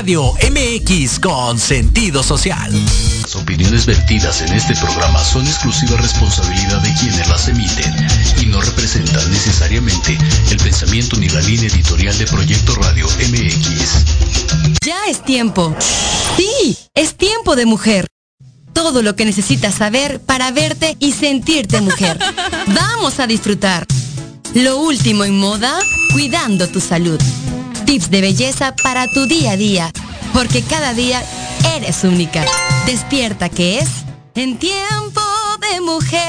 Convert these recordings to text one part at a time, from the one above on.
Radio MX con sentido social. Las opiniones vertidas en este programa son exclusiva responsabilidad de quienes las emiten y no representan necesariamente el pensamiento ni la línea editorial de Proyecto Radio MX. Ya es tiempo. Sí, es tiempo de mujer. Todo lo que necesitas saber para verte y sentirte mujer. Vamos a disfrutar. Lo último en moda, cuidando tu salud. Tips de belleza para tu día a día, porque cada día eres única. Despierta que es en tiempo de mujer.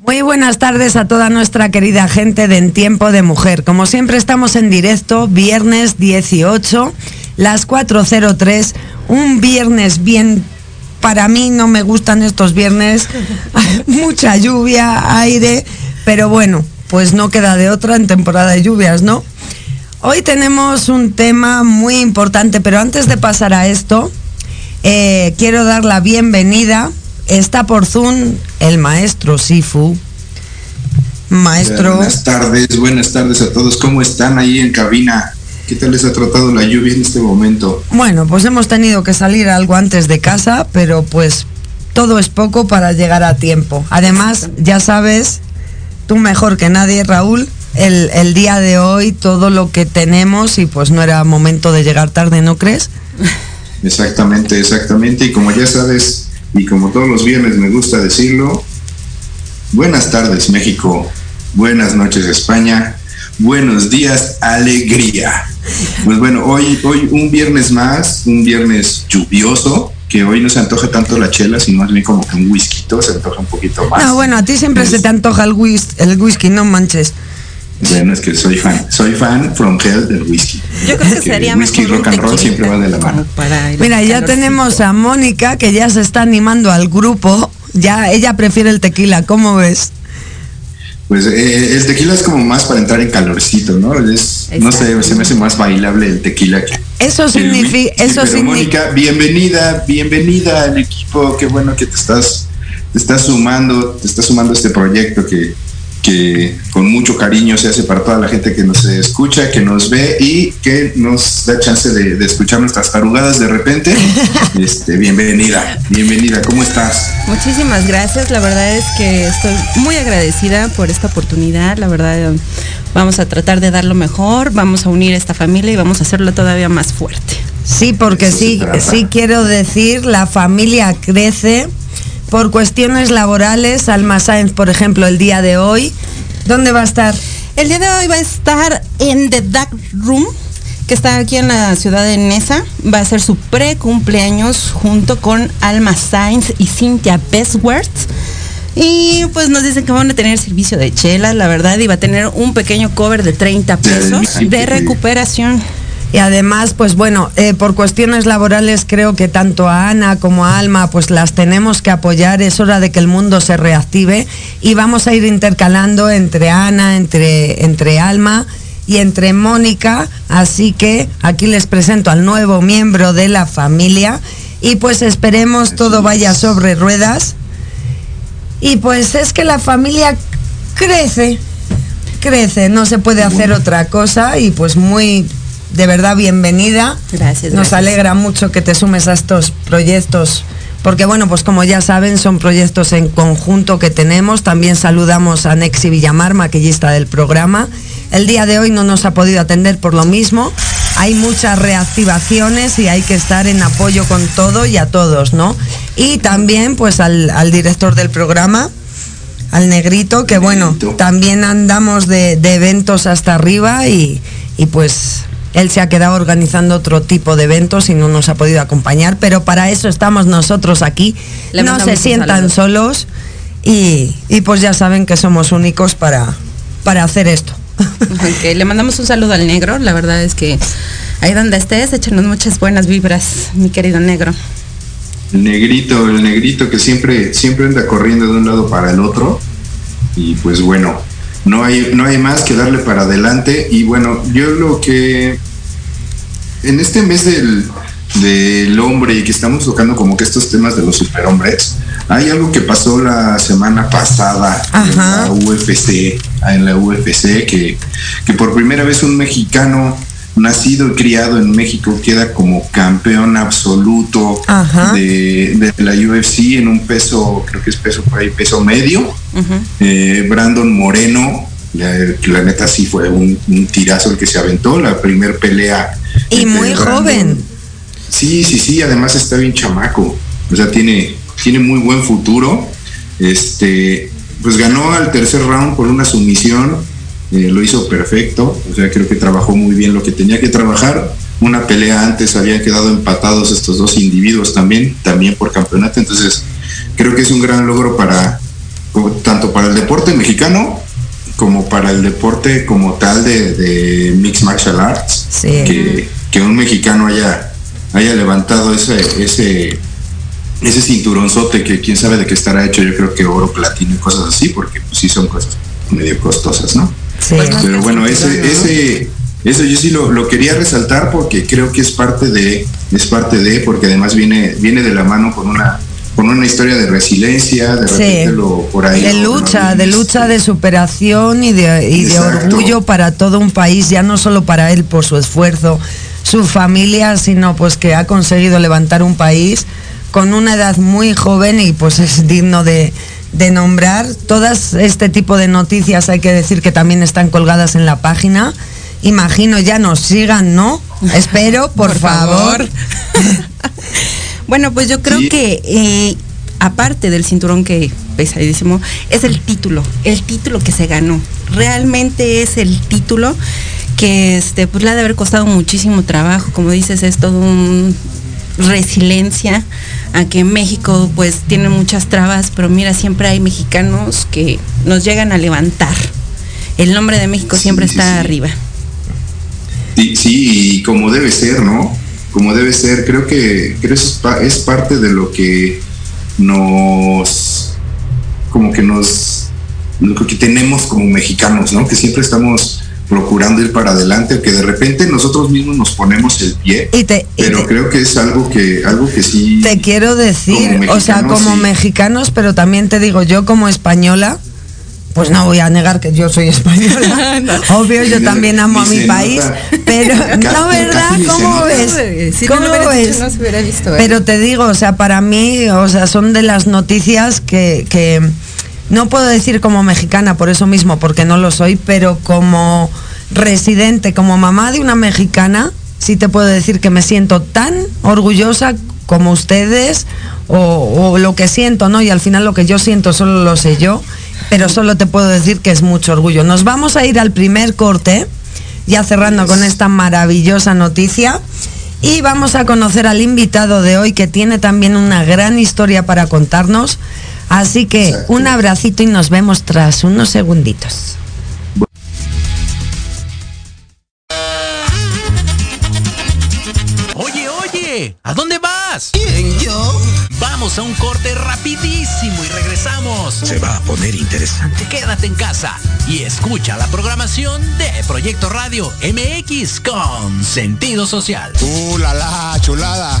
Muy buenas tardes a toda nuestra querida gente de En Tiempo de Mujer. Como siempre estamos en directo, viernes 18, las 4.03, un viernes bien... Para mí no me gustan estos viernes, mucha lluvia, aire, pero bueno, pues no queda de otra en temporada de lluvias, ¿no? Hoy tenemos un tema muy importante, pero antes de pasar a esto, eh, quiero dar la bienvenida Está por Zoom el maestro Sifu. Maestro. Buenas tardes, buenas tardes a todos. ¿Cómo están ahí en cabina? ¿Qué tal les ha tratado la lluvia en este momento? Bueno, pues hemos tenido que salir algo antes de casa, pero pues todo es poco para llegar a tiempo. Además, ya sabes, tú mejor que nadie, Raúl, el, el día de hoy, todo lo que tenemos y pues no era momento de llegar tarde, ¿no crees? Exactamente, exactamente. Y como ya sabes, y como todos los viernes me gusta decirlo, buenas tardes México, buenas noches España, buenos días alegría. Pues bueno, hoy, hoy un viernes más, un viernes lluvioso, que hoy no se antoja tanto la chela, sino más bien como que un whisky, se antoja un poquito más. No, bueno, a ti siempre Es- se te antoja el whisky, el whisky, no manches. Bueno, es que soy fan, soy fan from hell del whisky. Yo creo que Porque sería el whisky mejor rock and roll siempre va de la mano. Mira, ya calorcito. tenemos a Mónica que ya se está animando al grupo. Ya ella prefiere el tequila, ¿cómo ves? Pues eh, el tequila es como más para entrar en calorcito, ¿no? Es, no sé, se me hace más bailable el tequila que, Eso significa, eso significa, Mónica, bienvenida, bienvenida al equipo. Qué bueno que te estás, te estás sumando, te estás sumando a este proyecto que, que con mucho cariño se hace para toda la gente que nos escucha, que nos ve y que nos da chance de, de escuchar nuestras tarugadas de repente. Este, bienvenida, bienvenida. ¿Cómo estás? Muchísimas gracias, la verdad es que estoy muy agradecida por esta oportunidad, la verdad vamos a tratar de dar lo mejor, vamos a unir esta familia y vamos a hacerlo todavía más fuerte. sí, porque Eso sí, sí quiero decir, la familia crece por cuestiones laborales. Alma Sáenz, por ejemplo, el día de hoy, ¿dónde va a estar? El día de hoy va a estar en The Dark Room, que está aquí en la ciudad de Nesa. Va a ser su pre-cumpleaños junto con Alma Sainz y Cynthia Bestworth. Y pues nos dicen que van a tener servicio de chela, la verdad, y va a tener un pequeño cover de 30 pesos de recuperación. Y además, pues bueno, eh, por cuestiones laborales creo que tanto a Ana como a Alma, pues las tenemos que apoyar. Es hora de que el mundo se reactive y vamos a ir intercalando entre Ana, entre, entre Alma y entre Mónica. Así que aquí les presento al nuevo miembro de la familia y pues esperemos todo vaya sobre ruedas. Y pues es que la familia crece, crece, no se puede hacer otra cosa y pues muy, de verdad, bienvenida. Gracias, Nos gracias. alegra mucho que te sumes a estos proyectos, porque bueno, pues como ya saben, son proyectos en conjunto que tenemos. También saludamos a Nexi Villamar, maquillista del programa. El día de hoy no nos ha podido atender por lo mismo. Hay muchas reactivaciones y hay que estar en apoyo con todo y a todos, ¿no? Y también pues al, al director del programa, al negrito, que bueno, también andamos de, de eventos hasta arriba y, y pues él se ha quedado organizando otro tipo de eventos y no nos ha podido acompañar, pero para eso estamos nosotros aquí. Le no se sientan solos y, y pues ya saben que somos únicos para, para hacer esto. Le mandamos un saludo al negro, la verdad es que ahí donde estés, échanos muchas buenas vibras, mi querido negro. El negrito, el negrito que siempre, siempre anda corriendo de un lado para el otro. Y pues bueno, no hay, no hay más que darle para adelante. Y bueno, yo lo que en este mes del, del hombre y que estamos tocando como que estos temas de los superhombres, hay algo que pasó la semana pasada en la UFC, en la UFC, que, que por primera vez un mexicano nacido y criado en México queda como campeón absoluto de, la UFC en un peso, creo que es peso por ahí, peso medio. Eh, Brandon Moreno, la, la, neta sí fue un, tirazo el que se aventó, la primer pelea. Y muy joven. Sí, sí, sí, además está bien chamaco, o sea, tiene, tiene muy buen futuro. Este, pues ganó al tercer round por una sumisión eh, lo hizo perfecto, o sea, creo que trabajó muy bien lo que tenía que trabajar. Una pelea antes habían quedado empatados estos dos individuos también, también por campeonato, entonces creo que es un gran logro para tanto para el deporte mexicano como para el deporte como tal de, Mixed Martial Arts, que, que, un mexicano haya, haya levantado ese, ese, ese cinturonzote que quién sabe de qué estará hecho, yo creo que oro, platino y cosas así, porque pues sí son cosas medio costosas, ¿no? Pues Pero bueno, ese, ese, eso yo sí lo, quería resaltar porque creo que es parte de, es parte de, porque además viene, viene de la mano con una con una historia de resiliencia, de por ahí. De lucha, de lucha, de superación y de, y de orgullo para todo un país, ya no solo para él por su esfuerzo, su familia, sino pues que ha conseguido levantar un país con una edad muy joven y pues es digno de, de nombrar. Todas este tipo de noticias hay que decir que también están colgadas en la página. Imagino ya nos sigan, ¿no? Espero, por, favor. bueno, pues yo creo que eh, aparte del cinturón que pesadísimo, es el título, el título que se ganó. Realmente es el título que este, pues le ha de haber costado muchísimo trabajo. Como dices, es todo un resiliencia a que México pues tiene muchas trabas, pero mira, siempre hay mexicanos que nos llegan a levantar. El nombre de México siempre está arriba. Sí, sí, y como debe ser, ¿no? Como debe ser, creo que, creo es parte de lo que nos, como que nos, lo que tenemos como mexicanos, ¿no? Que siempre estamos procurando ir para adelante, que de repente nosotros mismos nos ponemos el pie. pero creo que es algo que, algo que sí. Te quiero decir, o sea, como mexicanos, pero también te digo, yo como española, pues no voy a negar que yo soy española. Obvio, yo también amo a mi país. Pero, no, ¿verdad? ¿Cómo ves? ¿Cómo ves? Pero te digo, o sea, para mí, o sea, son de las noticias que, que no puedo decir como mexicana por eso mismo, porque no lo soy, pero como residente, como mamá de una mexicana, sí te puedo decir que me siento tan orgullosa como ustedes o, lo que siento, ¿no? Y al final lo que yo siento solo lo sé yo, pero solo te puedo decir que es mucho orgullo. Nos vamos a ir al primer corte, ya cerrando con esta maravillosa noticia. Y vamos a conocer al invitado de hoy que tiene también una gran historia para contarnos. Así que un abracito y nos vemos tras unos segunditos. Oye, oye, ¿a dónde vas? ¿Quién, yo? Vamos a un corte rapidísimo y regresamos. Se va a poner interesante. Quédate en casa y escucha la programación de Proyecto Radio MX con sentido social. ¡Uh, la, la chulada!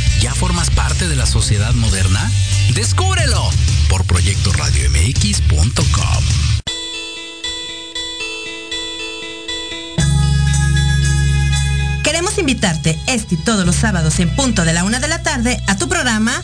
ya formas parte de la sociedad moderna? Descúbrelo por proyectoradiomx.com. Queremos invitarte este y todos los sábados en punto de la una de la tarde a tu programa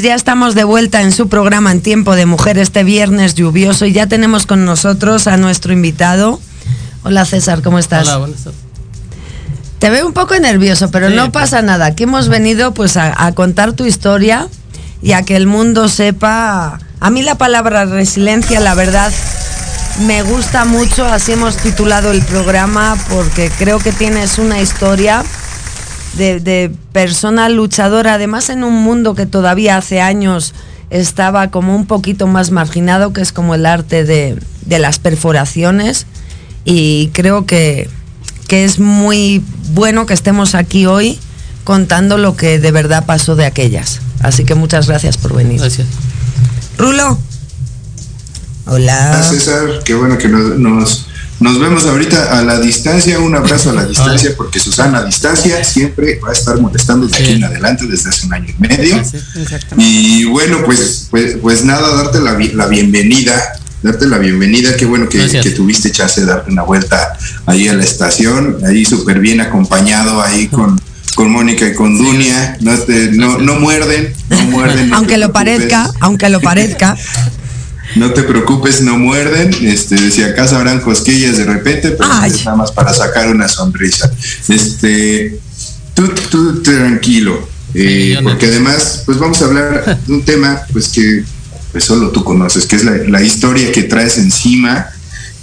Pues ya estamos de vuelta en su programa en Tiempo de Mujer este viernes lluvioso y ya tenemos con nosotros a nuestro invitado. Hola César, ¿cómo estás? Hola, buenas tardes. Te veo un poco nervioso, pero Sí, no pasa nada. Aquí hemos venido pues a, a contar tu historia y a que el mundo sepa. A mí la palabra resiliencia, la verdad, me gusta mucho. Así hemos titulado el programa porque creo que tienes una historia de, de persona luchadora, además en un mundo que todavía hace años estaba como un poquito más marginado, que es como el arte de, de las perforaciones. Y creo que, que es muy bueno que estemos aquí hoy contando lo que de verdad pasó de aquellas. Así que muchas gracias por venir. Gracias. Rulo. Hola. Ah, César, qué bueno que nos, nos, nos vemos ahorita a la distancia, un abrazo a la distancia, porque Susana a distancia siempre va a estar molestando de aquí en adelante desde hace un año y medio. Y bueno, pues, pues, pues nada, darte la, la bienvenida, darte la bienvenida, qué bueno que, que tuviste chance de darte una vuelta ahí a la estación, ahí súper bien acompañado, ahí con, con Mónica y con Dunia, no, te- no, no muerden, no muerden. no aunque lo parezca, aunque lo parezca. No te preocupes, no muerden. Este, si acaso habrán cosquillas de repente, pero Ay. es nada más para sacar una sonrisa. Este, tú, tú tranquilo, eh, porque además, pues vamos a hablar de un tema, pues que pues solo tú conoces, que es la, la historia que traes encima,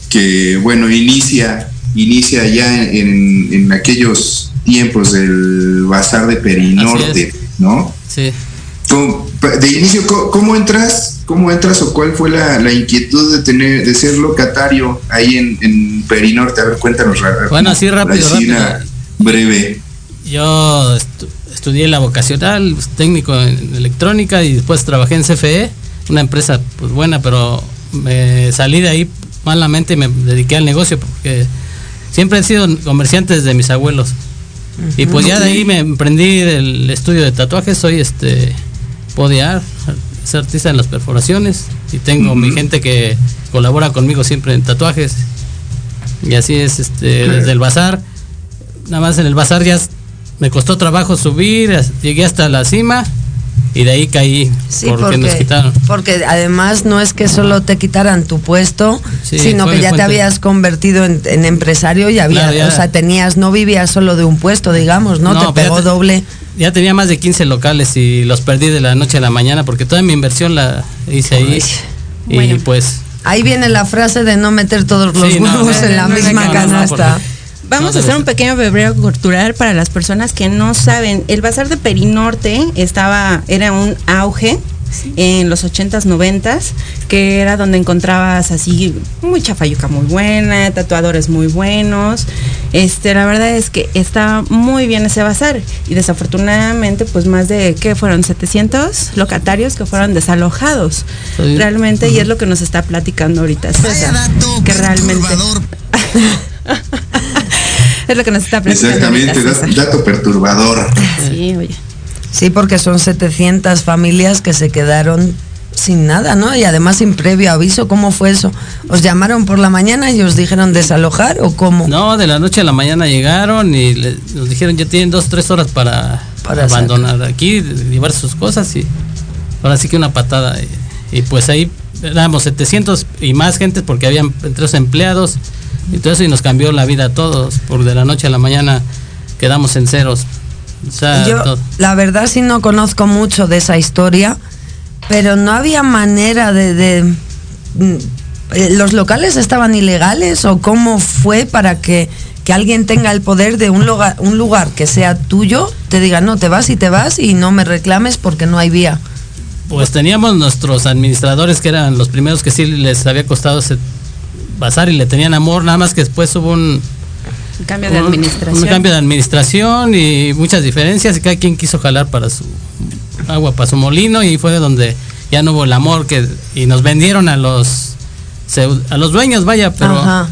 que bueno inicia, inicia ya en, en aquellos tiempos del bazar de Perinorte, ¿no? Sí. ¿Cómo- de inicio, ¿cómo, cómo entras? ¿Cómo entras o cuál fue la, la inquietud de tener, de ser locatario ahí en, en Perinorte? A ver, cuéntanos. Bueno, así rápido, así rápido. breve. Yo estu- estudié la vocacional, pues, técnico en electrónica y después trabajé en CFE, una empresa pues buena, pero me salí de ahí malamente y me dediqué al negocio porque siempre he sido comerciante desde mis abuelos. Y pues ya de ahí me emprendí el estudio de tatuajes, soy este podiar, soy artista en las perforaciones y tengo mi gente que colabora conmigo siempre en tatuajes. Y así es este desde el bazar. Nada más en el bazar ya me costó trabajo subir, llegué hasta la cima y de ahí caí Sí, porque, porque, nos quitaron. porque además no es que solo te quitaran tu puesto, Sí, sino que ya te habías convertido en, en empresario y había, Claro, ya. o sea, tenías, no vivías solo de un puesto, digamos, ¿no? No, te pegó te- doble. Ya tenía más de 15 locales y los perdí de la noche a la mañana porque toda mi inversión la hice ahí. Y Bueno. pues Ahí viene la frase de no meter todos los Sí, huevos no, en la no, misma no, no, canasta. porque- Vamos No, a hacer un pequeño febrero cultural para las personas que no saben. El bazar de Perinorte estaba, era un auge en los 80s, 90s, que era donde encontrabas así mucha fayuca muy buena, tatuadores muy buenos. Este, la verdad es que estaba muy bien ese bazar y desafortunadamente pues más de ¿qué fueron 700 locatarios que fueron desalojados. Sí. Realmente y es lo que nos está platicando ahorita César, que realmente Es lo que nos está Exactamente, dato perturbador. Sí, oye. Sí, porque son 700 familias que se quedaron sin nada, ¿no? Y además sin previo aviso, ¿cómo fue eso? ¿Os llamaron por la mañana y os dijeron desalojar o cómo? No, de la noche a la mañana llegaron y nos dijeron ya tienen dos, tres horas para, abandonar aquí, llevar sus cosas y ahora sí que una patada. Y, pues ahí éramos 700 y más gente porque habían tres empleados y todo eso y nos cambió la vida a todos, por de la noche a la mañana quedamos en ceros. Yo, la verdad sí no conozco mucho de esa historia pero no había manera de, mm, eh, ¿Los locales estaban ilegales o cómo fue para que, alguien tenga el poder de un lugar, un lugar que sea tuyo, te diga, no, te vas y te vas y no me reclames porque no hay vía? Pues teníamos nuestros administradores que eran los primeros que sí les había costado pasar y le tenían amor, nada más que después hubo un, cambio de administración. Un cambio de administración y muchas diferencias y cada quien quiso jalar para su agua para su molino y fue donde ya no hubo el amor que y nos vendieron a los a los dueños, vaya, pero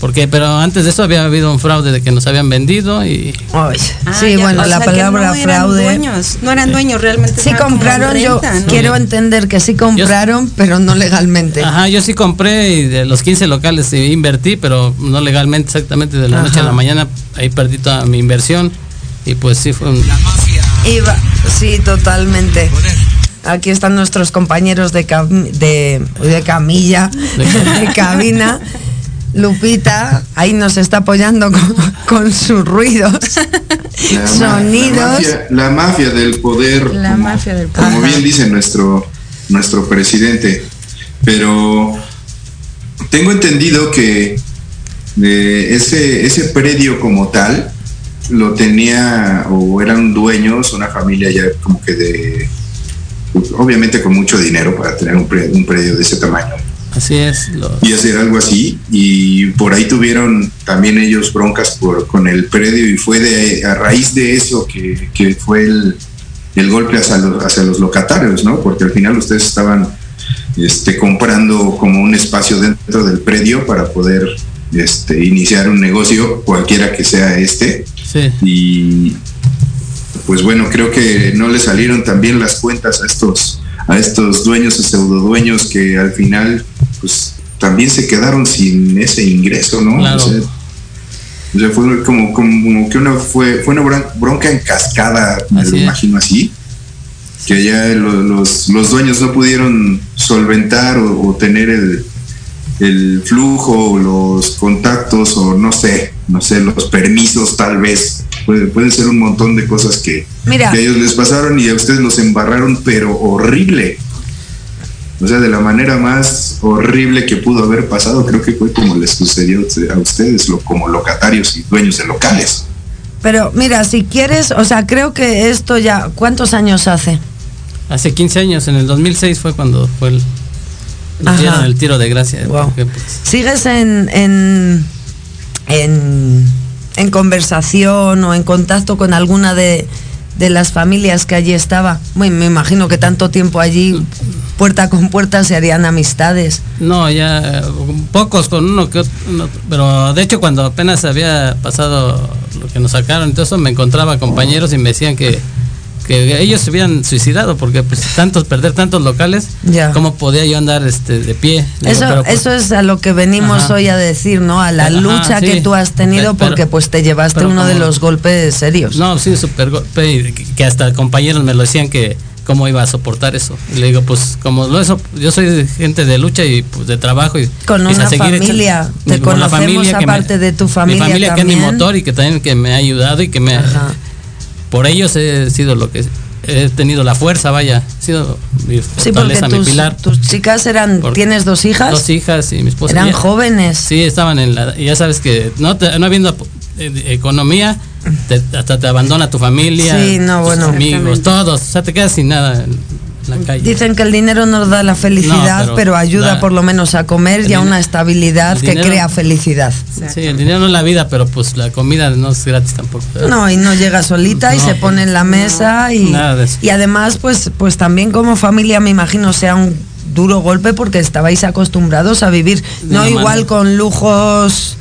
porque pero antes de eso había habido un fraude de que nos habían vendido y ah, sí bueno la palabra fraude. dueños, no eran dueños realmente sí compraron yo quiero entender que sí compraron pero no legalmente. Ajá yo sí compré y de los 15 locales invertí pero no legalmente exactamente de la noche a la mañana ahí perdí toda mi inversión y pues sí fue un Iba, sí, totalmente. Aquí están nuestros compañeros de, de, de camilla, de cabina. Lupita ahí nos está apoyando con, sus ruidos, sonidos. La mafia, del poder. La como, mafia del poder. Como bien dice nuestro, nuestro presidente. Pero tengo entendido que de ese, ese predio como tal lo tenía o eran dueños, una familia ya como que de, obviamente con mucho dinero para tener un predio, de ese tamaño. Así es. Y hacer algo así. Y por ahí tuvieron también ellos broncas por, con el predio y fue de, a raíz de eso que, que fue el, el golpe hacia los, hacia los locatarios, ¿no? Porque al final ustedes estaban este, comprando como un espacio dentro del predio para poder este, iniciar un negocio, cualquiera que sea este. Y pues bueno, creo que no le salieron también las cuentas a estos, a estos dueños y pseudo dueños que al final pues también se quedaron sin ese ingreso, ¿no? O sea, fue como, como que una fue, fue una bronca en cascada, me lo imagino así, que ya los, los, dueños no pudieron solventar o tener el, el flujo, los contactos o no sé, no sé, los permisos tal vez. Puede, puede ser un montón de cosas que, a ellos les pasaron y a ustedes los embarraron, pero horrible. O sea, de la manera más horrible que pudo haber pasado, creo que fue como les sucedió a ustedes, lo, como locatarios y dueños de locales. Pero mira, si quieres, o sea, creo que esto ya, ¿cuántos años hace? Hace 15 años, en el 2006 fue cuando fue el, el tiro de gracia. Pues, ¿Sigues en, en, en, conversación o en contacto con alguna de, de las familias que allí estaba? Bueno, me imagino que tanto tiempo allí, puerta con puerta, se harían amistades. No, ya pocos con uno que otro, pero de hecho cuando apenas había pasado lo que nos sacaron, entonces me encontraba compañeros y me decían que que ellos se habían suicidado porque pues tantos perder tantos locales cómo podía yo andar este de pie eso pues, eso es a lo que venimos hoy a decir no a la lucha que tú has tenido porque pues te llevaste uno de los golpes serios. No sí súper golpe que hasta compañeros me lo decían que cómo iba a soportar eso. Y le digo pues como lo eso yo soy gente de lucha y pues de trabajo y con una familia te conocemos familia aparte de tu familia mi familia que es mi motor y que también que me ha ayudado y que me ha, por ellos he sido lo que he tenido la fuerza, vaya, he sido mi fortaleza, mi pilar. Tus chicas eran, ¿tienes dos hijas? Dos hijas y mi esposa. Eran jóvenes. Sí, estaban en la, ya sabes que no, no habiendo eh, economía, hasta te abandona tu familia, sí, no, tus amigos, todos, o sea, te quedas sin nada. Dicen que el dinero no da la felicidad, pero, ayuda por lo menos a comer y a una estabilidad que crea felicidad. Sí, el dinero no es la vida, pero pues la comida no es gratis tampoco. No, y no llega solita y se pone en la mesa y, y además pues, pues también como familia me imagino sea un duro golpe porque estabais acostumbrados a vivir, no igual con lujos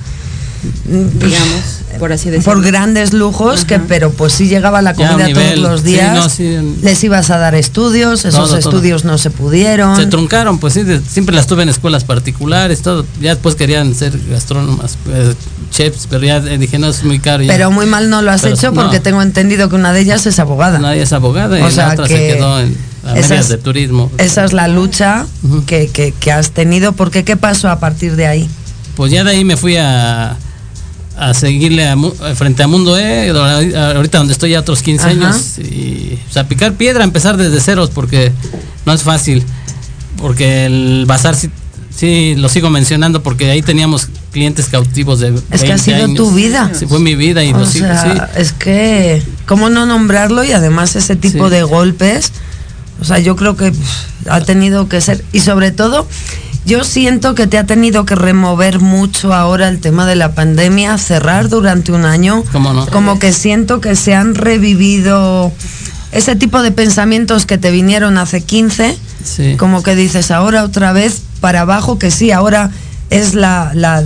digamos por así decirlo. por grandes lujos, que pero pues sí llegaba la comida todos los Sí, días. no, sí, en- Les ibas a dar estudios, esos Todo, todo. estudios no se pudieron. Se truncaron, pues sí, de- siempre las tuve en escuelas particulares, todo. Ya después querían ser gastrónomas, eh, chefs, pero ya eh, dije, no, es muy caro. ya. pero muy mal no lo has Pero hecho no. porque tengo entendido que una de ellas es abogada. Nadie es abogada y O sea la otra que se quedó en a esas- medias de turismo. Esa es la lucha que, que- que has tenido. porque qué pasó a partir de ahí? Pues ya de ahí me fui a, a seguirle a a frente a Mundo E, ahorita donde estoy ya otros 15 Ajá. años, y o sea, picar piedra, empezar desde ceros, porque no es fácil, porque el bazar sí, sí lo sigo mencionando, porque ahí teníamos clientes cautivos de Es que ha 20 sido años. tu vida. Sí, fue mi vida y O lo sigo, sea, sí. es que, ¿cómo no nombrarlo? Y además ese tipo Sí. de golpes, o sea, yo creo que ha tenido que ser, y sobre todo, yo siento que te ha tenido que remover mucho ahora el tema de la pandemia, cerrar durante un año, ¿Cómo no? como que siento que se han revivido ese tipo de pensamientos que te vinieron hace 15, Sí. como que dices ahora otra vez para abajo, que sí, ahora es la, la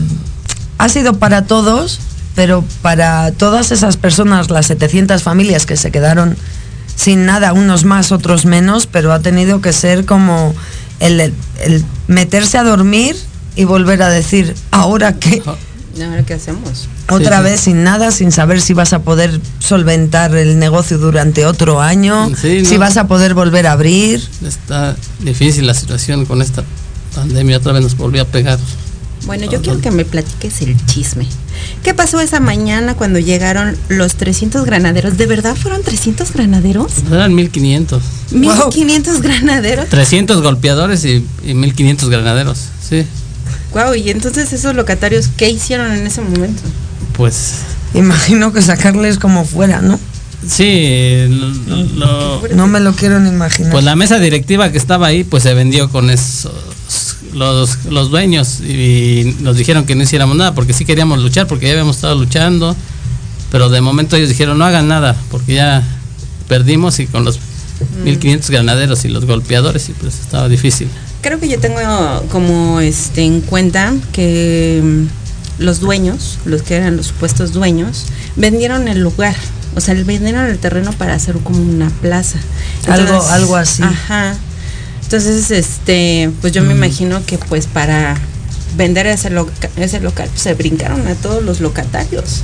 ha sido para todos, pero para todas esas personas, las 700 familias que se quedaron sin nada, unos más, otros menos, pero ha tenido que ser como el, el- el meterse a dormir y volver a decir, ¿ahora qué? ¿Y ahora qué hacemos? Otra sí. vez sin nada, sin saber si vas a poder solventar el negocio durante otro año, Sí, si no. vas a poder volver a abrir. Está difícil la situación con esta pandemia, otra vez nos volvió a pegar. Bueno, yo quiero que me platiques el chisme. ¿Qué pasó esa mañana cuando llegaron los 300 granaderos? ¿De verdad fueron 300 granaderos? Eran 1500. 1500 granaderos. 300 golpeadores y, y 1500 granaderos, sí. Wow, y entonces esos locatarios, ¿qué hicieron en ese momento? Pues Imagino que sacarles como fuera, ¿no? sí, lo- lo- No me lo quiero ni imaginar. pues la mesa directiva que estaba ahí pues se vendió con esos los, los dueños y nos dijeron que no hiciéramos nada porque sí queríamos luchar porque ya habíamos estado luchando, pero de momento ellos dijeron no hagan nada porque ya perdimos y con los 1500 granaderos y los golpeadores y pues estaba difícil. Creo que yo tengo como este en cuenta que mm, los dueños, los que eran los supuestos dueños, vendieron el lugar. O sea, vendieron el terreno para hacer como una plaza. Algo- algo así. Ajá. Entonces, este, pues yo me imagino que pues para vender ese, loca- ese local pues, se brincaron a todos los locatarios.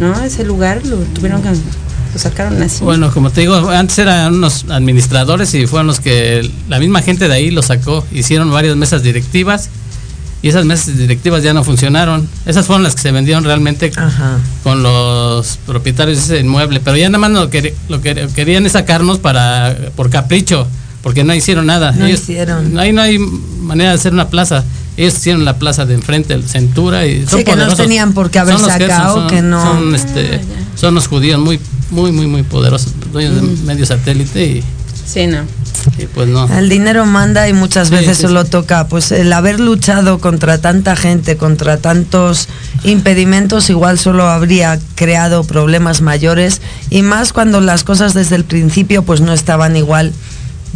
¿No? Ese lugar lo tuvieron que lo sacaron así. Bueno, como te digo, antes eran unos administradores y fueron los que la misma gente de ahí lo sacó. Hicieron varias mesas directivas y esas mesas directivas ya no funcionaron. Esas fueron las que se vendieron realmente Ajá. con los propietarios de ese inmueble. Pero ya nada más lo, que, lo que querían es sacarnos para por capricho, porque no hicieron nada. No hicieron. Ahí no hay manera de hacer una plaza. Ellos hicieron la plaza de enfrente, el Centura y son Sí, que no tenían por qué haber sacado, son- que no- Son, este, son los judíos muy, muy, muy, muy poderosos, dueños de medio satélite y, Sí, no. pues no. El dinero manda y muchas Sí, veces sí, solo sí. toca, pues el haber luchado contra tanta gente, contra tantos impedimentos, igual solo habría creado problemas mayores y más cuando las cosas desde el principio pues no estaban igual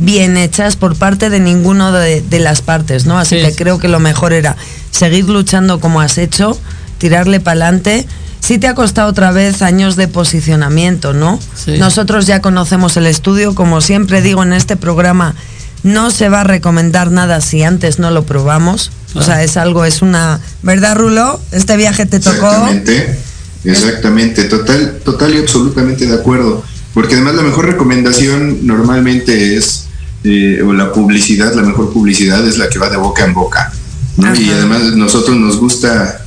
bien hechas por parte de ninguno de, de las partes, ¿no? Así Sí, que sí. creo que lo mejor era seguir luchando como has hecho, tirarle para adelante. Sí te ha costado otra vez años de posicionamiento, ¿no? Sí. Nosotros ya conocemos el estudio, como siempre digo en este programa, no se va a recomendar nada si antes no lo probamos. O sea, es algo, es una... ¿Verdad, Rulo? Este viaje te tocó... Exactamente, exactamente, total, total y absolutamente de acuerdo. Porque además la mejor recomendación normalmente es, eh, o la publicidad, la mejor publicidad es la que va de boca en boca. ¿no? Y además nosotros nos gusta,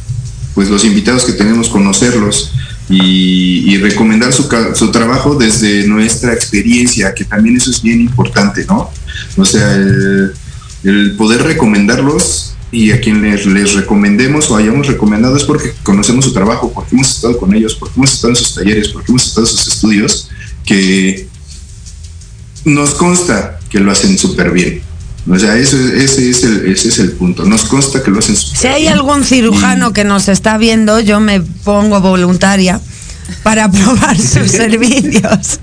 pues los invitados que tenemos, conocerlos y, y recomendar su, su trabajo desde nuestra experiencia, que también eso es bien importante, ¿no? O sea, el, el poder recomendarlos y a quien les, les recomendemos o hayamos recomendado es porque conocemos su trabajo, porque hemos estado con ellos, porque hemos estado en sus talleres, porque hemos estado en sus estudios, que nos consta que lo hacen súper bien. O sea, eso, es- ese, es el, ese es el punto. Nos consta que lo hacen súper Si hay bien. algún cirujano que nos está viendo, yo me pongo voluntaria para probar sus servicios.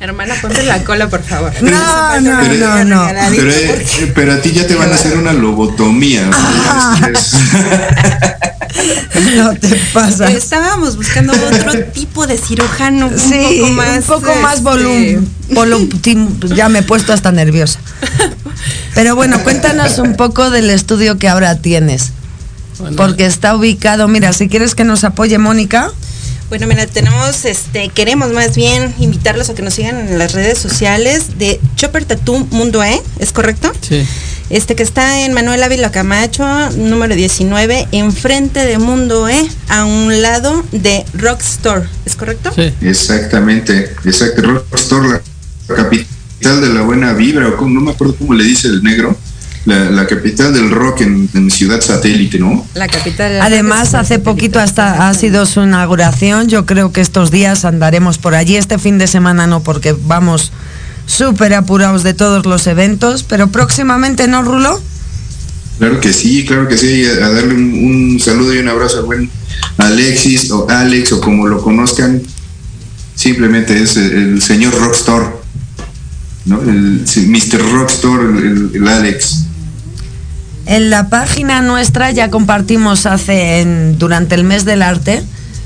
Hermana, ponte la cola, por favor. No, no, Pero- no, no. Pero, eh, pero a ti ya te van a hacer una lobotomía. es- No te pasa. Estábamos buscando otro tipo de cirujano un Sí, poco más. un poco más este, volumen. Ya me he puesto hasta nerviosa. Pero bueno, cuéntanos un poco del estudio que ahora tienes. Bueno, Porque está ubicado, mira, si quieres que nos apoye Mónica, Bueno, mira, tenemos, este, queremos más bien invitarlos a que nos sigan en las redes sociales de Chopper Tattoo Mundo E, ¿es correcto? Sí. Este que está en Manuel Ávila Camacho, número 19, enfrente de Mundo E, a un lado de Rock Store, ¿es correcto? Sí. Exactamente, exacto. Rockstar, la capital de la buena vibra, o como- no me acuerdo cómo le dice el negro, la, la capital del rock en, en Ciudad Satélite, ¿no? La capital. Además, hace poquito hasta ha sido su inauguración. Yo creo que estos días andaremos por allí. Este fin de semana no, porque vamos súper apurados de todos los eventos. Pero próximamente, ¿no, Rulo? Claro que sí, claro que sí. A, darle un, un saludo y un abrazo al buen Alexis o Alex o como lo conozcan. Simplemente es el, el señor Rockstar, ¿no? El, sí, Mr. Rockstar, el, el- el Alex. En la página nuestra ya compartimos hace durante el mes del arte,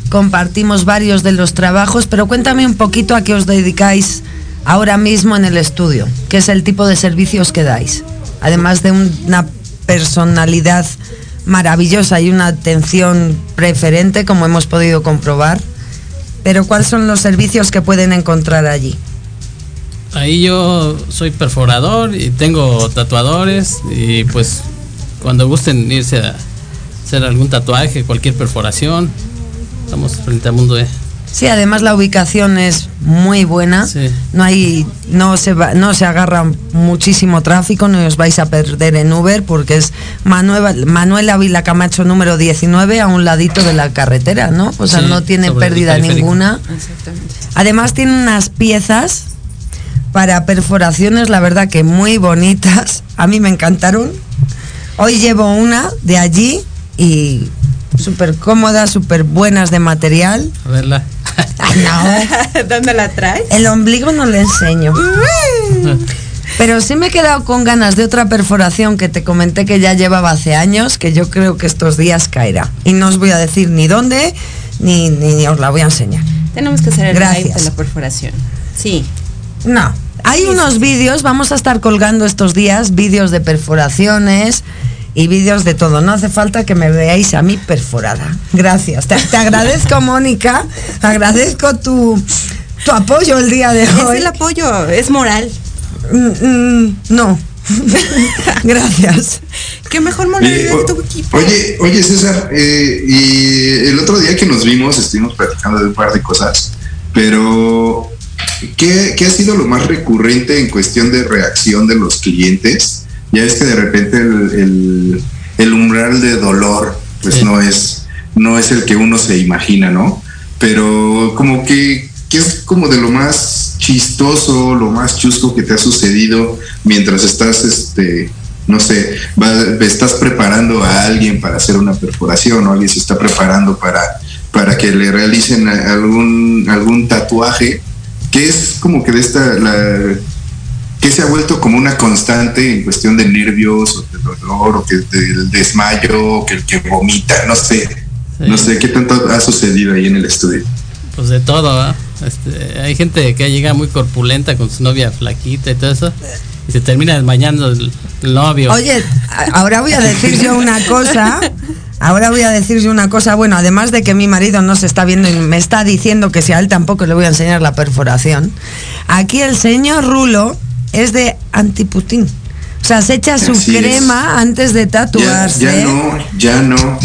compartimos varios de los trabajos, pero cuéntame un poquito a qué os dedicáis ahora mismo en el estudio, qué es el tipo de servicios que dais, además de una personalidad maravillosa y una atención preferente, como hemos podido comprobar, pero cuáles son los servicios que pueden encontrar allí. Ahí yo soy perforador y tengo tatuadores y pues cuando gusten irse a hacer algún tatuaje, cualquier perforación, estamos frente al mundo E. Sí, además la ubicación es muy buena. Sí. No hay, no se va, no se agarra muchísimo tráfico, no os vais a perder en Uber porque es Manuel, Manuel Ávila Camacho número 19 a un ladito de la carretera, ¿no? O sea, Sí, no tiene pérdida ninguna. Exactamente. Además tiene unas piezas para perforaciones, la verdad que muy bonitas. A mí me encantaron. Hoy llevo una de allí y súper cómodas, súper buenas de material. A verla. No. ¿Dónde la traes? El ombligo no le enseño. Pero sí me he quedado con ganas de otra perforación que te comenté que ya llevaba hace años, que yo creo que estos días caerá. Y no os voy a decir ni dónde, ni, ni, ni os la voy a enseñar. Tenemos que hacer el Gracias. live de la perforación. Sí. No. Hay unos vídeos, vamos a estar colgando estos días vídeos de perforaciones y vídeos de todo. No hace falta que me veáis a mí perforada. Gracias. Te, te agradezco, Mónica. Agradezco tu, tu apoyo el día de Es hoy. el apoyo, es moral. Mm, mm, no. Gracias. ¿Qué mejor moral o- tu equipo? oye, oye, César, eh, y el otro día que nos vimos estuvimos platicando de un par de cosas, pero ¿qué, qué ha sido lo más recurrente en cuestión de reacción de los clientes? Ya es que de repente el, el- el umbral de dolor pues Sí. no es no es el que uno se imagina, ¿no? Pero como que, que es como de lo más chistoso, lo más chusco que te ha sucedido mientras estás, este, no sé, va- estás preparando a alguien para hacer una perforación o alguien se está preparando para, para que le realicen algún, algún tatuaje, que es como que de esta, la, que se ha vuelto como una constante en cuestión de nervios o de dolor o que del desmayo, o que el que vomita, no sé, Sí. no sé qué tanto ha sucedido ahí en el estudio. Pues de todo. Este, hay gente que llega muy corpulenta con su novia flaquita y todo eso y se termina desmayando el, novio. Oye, ahora voy a decir yo una cosa. Ahora voy a decir yo una cosa. Bueno, además de que mi marido no se está viendo y me está diciendo que si a él tampoco le voy a enseñar la perforación. Aquí el señor Rulo es de antiputín. O sea, se echa su Así es. crema antes de tatuarse. ya no, ya no.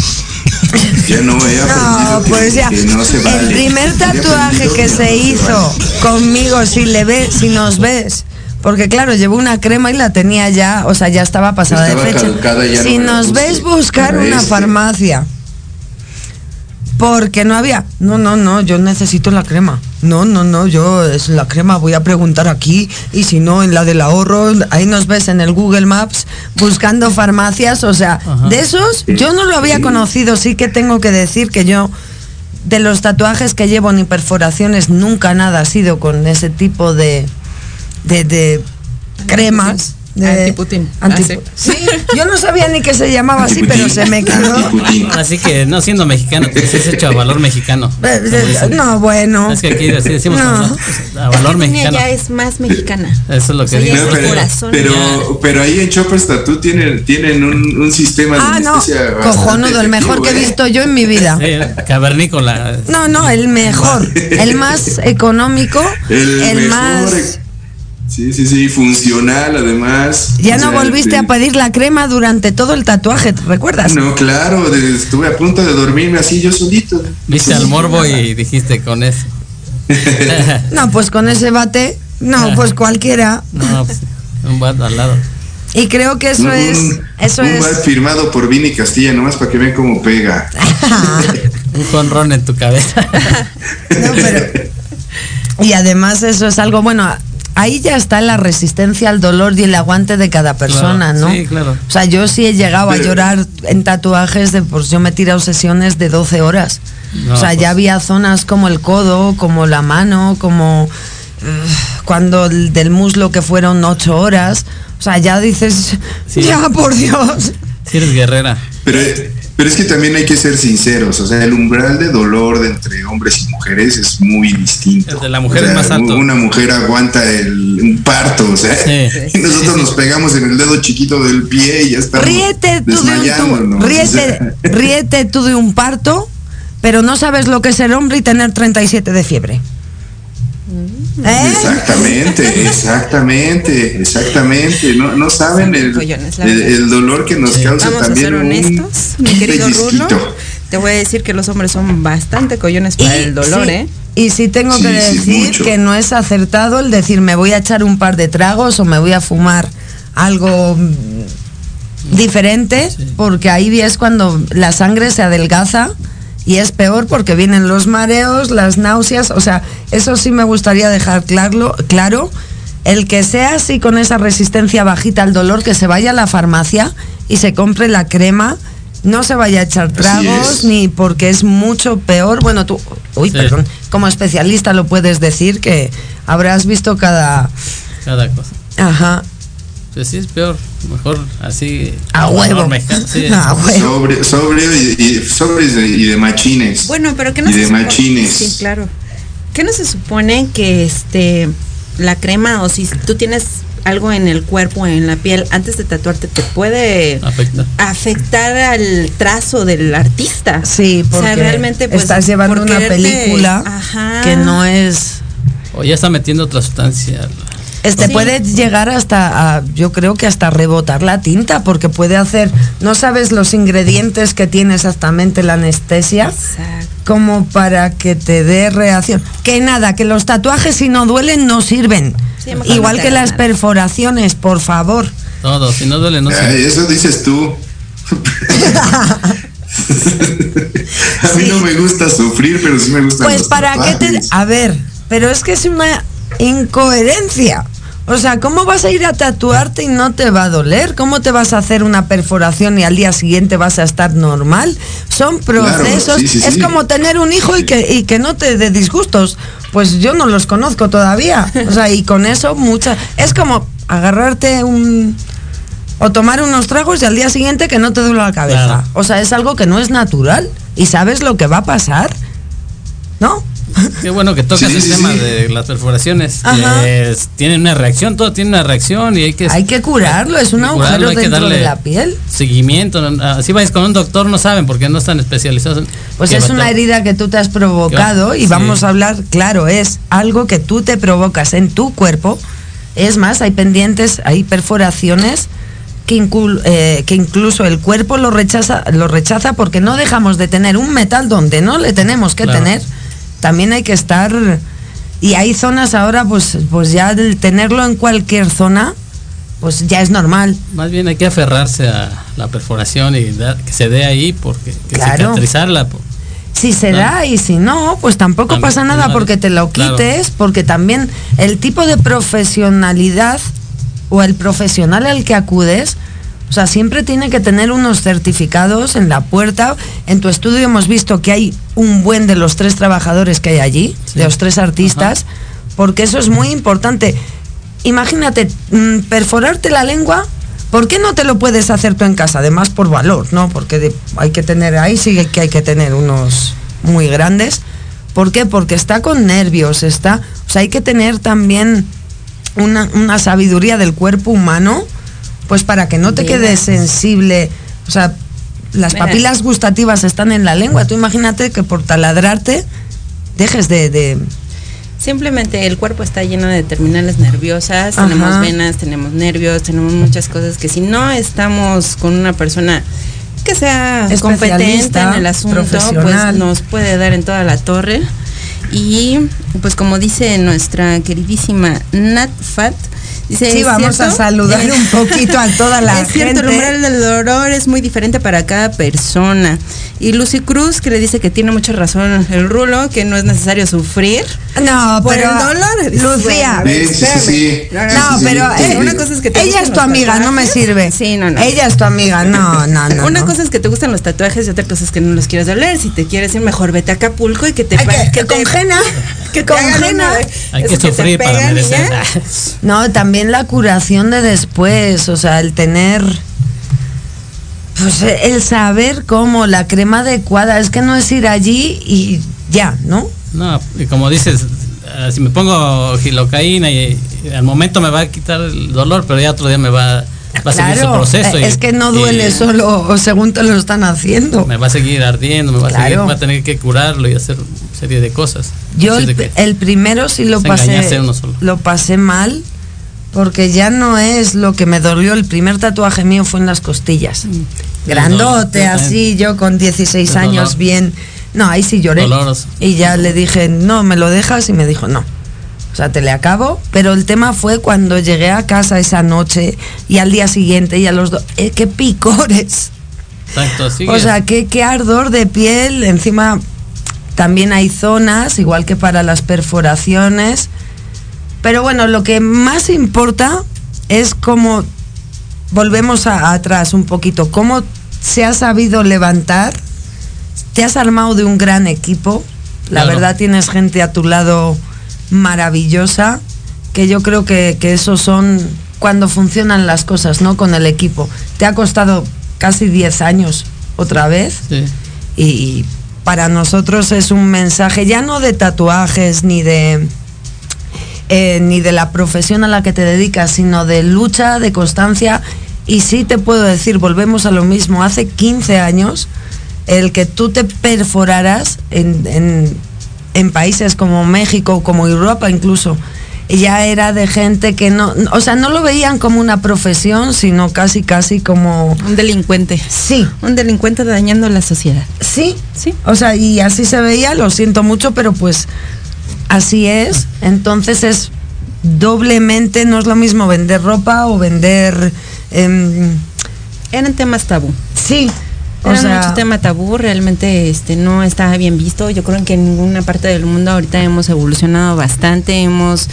Ya no he aprendido No, que, pues ya. que no se vale. El primer tatuaje que no se hizo vale. conmigo, si le ves, si nos ves. Porque claro, llevó una crema y la tenía ya, o sea, ya estaba pasada Estaba de fecha. si no nos ves buscar una este. farmacia. Porque no había. No, no, no, yo necesito la crema. No, no, no, yo es la crema, voy a preguntar aquí y si no en la del ahorro, ahí nos ves en el Google Maps buscando farmacias, o sea, Ajá. de esos yo no lo había conocido, sí que tengo que decir que yo de los tatuajes que llevo ni perforaciones, nunca nada ha sido con ese tipo de, de, de cremas. De Antiputín. anti- Ah, sí, yo no sabía ni que se llamaba así, pero se me quedó. Así que no siendo mexicano, te has hecho a valor mexicano. Eh, eh, No, bueno. Es que aquí así decimos No. ¿no? Pues, a valor mexicano. ya es más mexicana. Eso es lo que Oye, digo. No, de pero, pero, pero ahí en Choppers Tattoo tienen, tienen un, un sistema de Ah, no, anestesia bastante cojonudo, el mejor que he ¿eh? visto yo en mi vida. Sí, cavernícola. No, no, el mejor, el más económico, El, el, mejor, más... Sí, sí, sí, funcional además. Ya O no sea, volviste te- a pedir la crema durante todo el tatuaje, ¿te recuerdas? No, claro, de- estuve a punto de dormirme así yo solito. Viste al morbo y dijiste con eso. No, pues con ese bate, no, pues cualquiera. No, pues, un bat al lado. Y creo que eso Un- es, eso un es. firmado por Vini Castilla, nomás para que vean cómo pega. Un conrón en tu cabeza. No, pero- y además eso es algo bueno. Ahí ya está la resistencia al dolor y el aguante de cada persona, Claro, ¿no? sí, claro. O sea, yo sí he llegado a llorar en tatuajes de pues yo me he tirado sesiones de 12 horas. No, o sea, pues- ya había zonas como el codo, como la mano, como eh, cuando el del muslo que fueron 8 horas. O sea, ya dices, Sí. ya por Dios. Si eres guerrera. Pero, pero es que también hay que ser sinceros, o sea, el umbral de dolor de entre hombres y mujeres es muy distinto. El de la mujer O sea, es más alto. Una mujer aguanta el, un parto, o sea, Sí. y nosotros nos pegamos en el dedo chiquito del pie y ya estamos Ríete tú de un o ríete, sea. ríete tú de un parto, pero no sabes lo que es ser hombre y tener 37 de fiebre. ¿Eh? Exactamente, exactamente, exactamente. No, no saben el, el, dolor que nos causa Vamos a también ser un honestos, mi querido Rulo. Te voy a decir que los hombres son bastante collones para el dolor, sí, ¿eh? Y sí tengo que Sí, decir que no es acertado el decir me voy a echar un par de tragos o me voy a fumar algo diferente, porque ahí es cuando la sangre se adelgaza y es peor porque vienen los mareos, las náuseas, o sea, eso sí me gustaría dejar claro, claro. El que sea así con esa resistencia bajita al dolor, que se vaya a la farmacia y se compre la crema, no se vaya a echar tragos ni porque es mucho peor. Bueno, tú, uy, Sí. perdón, como especialista lo puedes decir que habrás visto cada, Cada cosa. ajá, Pues sí, es peor. Mejor así. A huevo. sí. Ah, bueno. Sobre, sobrio y, y- sobres de- y de machines. Bueno, pero que no y se de supone- machines. Sí, claro. ¿Qué no se supone que este la crema o si tú tienes algo en el cuerpo, en la piel, antes de tatuarte, te puede Afecta. afectar al trazo del artista? sí, O porque sea, realmente pues, estás llevando por una quererte- película Ajá. que no es O ya está metiendo otra sustancia. Este Sí. puede llegar hasta, a- yo creo que hasta rebotar la tinta, porque puede hacer, no sabes los ingredientes que tiene exactamente la anestesia, Exacto. como para que te dé reacción. Que nada, que los tatuajes si no duelen no sirven. Sí, Igual que las perforaciones, por favor. Todo. Si no duele, no Ay, se. eso dices tú. a mí no me gusta sufrir, pero sí me gustan Pues para qué te... A ver, pero es que es una incoherencia. O sea, ¿cómo vas a ir a tatuarte y no te va a doler? ¿Cómo te vas a hacer una perforación y al día siguiente vas a estar normal? Son procesos. sí, sí, es sí. como tener un hijo y que, y que no te dé disgustos. Pues yo no los conozco todavía. O sea, y con eso muchas... Es como agarrarte un... O tomar unos tragos y al día siguiente que no te duele la cabeza. Claro. O sea, es algo que no es natural. Y sabes lo que va a pasar. ¿No? Qué bueno que tocas Sí, el sí, tema sí. de las perforaciones. Es- tienen una reacción, todo tiene una reacción y hay que. Hay que curarlo, es un curarlo, agujero hay que dentro darle de la piel. Seguimiento. no- Así vais con un doctor, no saben porque no están especializados. en- Pues es una herida que tú te has provocado y Sí. vamos a hablar, claro, es algo que tú te provocas en tu cuerpo. Es más, hay pendientes, hay perforaciones que, incul- eh, que incluso el cuerpo lo rechaza, lo rechaza porque no dejamos de tener un metal donde no le tenemos que Claro. tener. También hay que estar y hay zonas ahora, pues, pues ya tenerlo en cualquier zona, pues ya es normal. Más bien hay que aferrarse a la perforación y dar- que se dé ahí porque que Claro. cicatrizarla. Si se Claro. da y si no, pues tampoco También, pasa nada porque te lo quites, porque también el tipo de profesionalidad o el profesional al que acudes, sea, siempre tiene que tener unos certificados en la puerta. En tu estudio hemos visto que hay un buen de los tres trabajadores que hay allí, de los tres artistas, porque eso es muy importante. Imagínate, mm, perforarte la lengua, ¿por qué no te lo puedes hacer tú en casa? Además por valor, ¿no? Porque de- hay que tener, ahí sí que hay que tener unos muy grandes. ¿Por qué? Porque está con nervios, está, o sea, hay que tener también una, una sabiduría del cuerpo humano, pues para que no te Venas. quedes sensible, o sea, las papilas gustativas están en la lengua. Tú imagínate que por taladrarte dejes de, de- Simplemente el cuerpo está lleno de terminales nerviosas, Ajá. tenemos venas, tenemos nervios, tenemos muchas cosas que si no estamos con una persona que sea competente en el asunto, pues nos puede dar en toda la torre. Y pues como dice nuestra queridísima Nat Fat, dice, Sí, "¿Es vamos a saludar un poquito a toda la es cierto, el gente. umbral del dolor es muy diferente para cada persona. Y Lucy Cruz, que le dice que tiene mucha razón el rulo, que no es necesario sufrir. No, por pero el dolor. Lucía. Sí, sí, sí, sí. No, Sí, pero sí, eh, sí. una cosa es que te ella es tu amiga, no me sirve. Sí, no, no. Ella es tu amiga, no, no, no. Una no. cosa es que te gustan los tatuajes y otra cosa es que no los quieres doler. Si te quieres ir, mejor vete a Acapulco y que te Ay, que- que te- congena, que te hagan congena. uno de- Hay que te sufrir para merecer. No, también la curación de después, o sea, el tener pues el saber cómo la crema adecuada, es que no es ir allí y ya, ¿no? No, y como dices, eh, si me pongo gilocaína y, y al momento me va a quitar el dolor, pero ya otro día me va, va a seguir su proceso. y- es que no y duele solo o según te lo están haciendo. Me va a seguir ardiendo, me va a seguir, Claro. va a tener que curarlo y hacer una serie de cosas. Yo el, de que- el primero sí lo pasé, solo. lo pasé mal porque ya no es lo que me dolió. El primer tatuaje mío fue en las costillas. Grandote, dolor, así, yo con 16 El años dolor. bien. No, ahí sí lloré. Doloroso. Y ya le dije, no, me lo dejas y me dijo, no. O sea, te le acabo. Pero el tema fue cuando llegué a casa esa noche y al día siguiente y a los dos. Eh, ¡Qué picores! Exacto, sigue. O sea, qué, qué ardor de piel. Encima también hay zonas, igual que para las perforaciones. Pero bueno, lo que más importa es cómo, volvemos a- atrás un poquito, cómo se ha sabido levantar. Te has armado de un gran equipo. La Claro. verdad tienes gente a tu lado maravillosa, que yo creo que, que esos son cuando funcionan las cosas, ¿no? Con el equipo. Te ha costado casi 10 años otra vez Sí. y para nosotros es un mensaje ya no de tatuajes ni de eh, ni de la profesión a la que te dedicas, sino de lucha, de constancia. Y sí te puedo decir, volvemos a lo mismo, hace 15 años, el que tú te perforaras en, en- en países como México, como Europa incluso, ya era de gente que no, o sea, no lo veían como una profesión, sino casi, casi como... Un delincuente. Sí, Un delincuente dañando la sociedad. Sí, Sí. O sea, y así se veía, lo siento mucho, pero pues así es. Entonces es doblemente, no es lo mismo vender ropa o vender... em, Eran temas tabú. sí, o Era sea, mucho tema tabú, realmente este no estaba bien visto. Yo creo que en ninguna parte del mundo ahorita hemos evolucionado bastante, hemos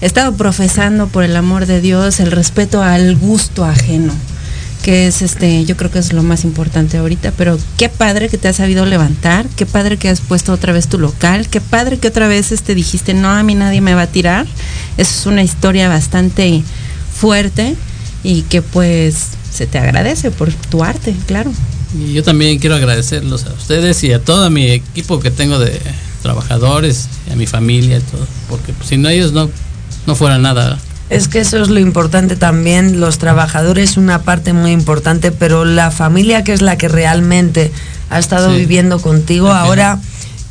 estado profesando por el amor de Dios el respeto al gusto ajeno, que es este, yo creo que es lo más importante ahorita, pero qué padre que te has sabido levantar, qué padre que has puesto otra vez tu local, qué padre que otra vez este dijiste, "No, a mí nadie me va a tirar." Eso es una historia bastante fuerte y que pues se te agradece por tu arte, claro. Y yo también quiero agradecerlos a ustedes y a todo mi equipo que tengo de trabajadores, a mi familia y todo, porque pues, sin ellos no, no fuera nada. es que eso es lo importante también, los trabajadores una parte muy importante, pero la familia que es la que realmente ha estado Sí. viviendo contigo, ahora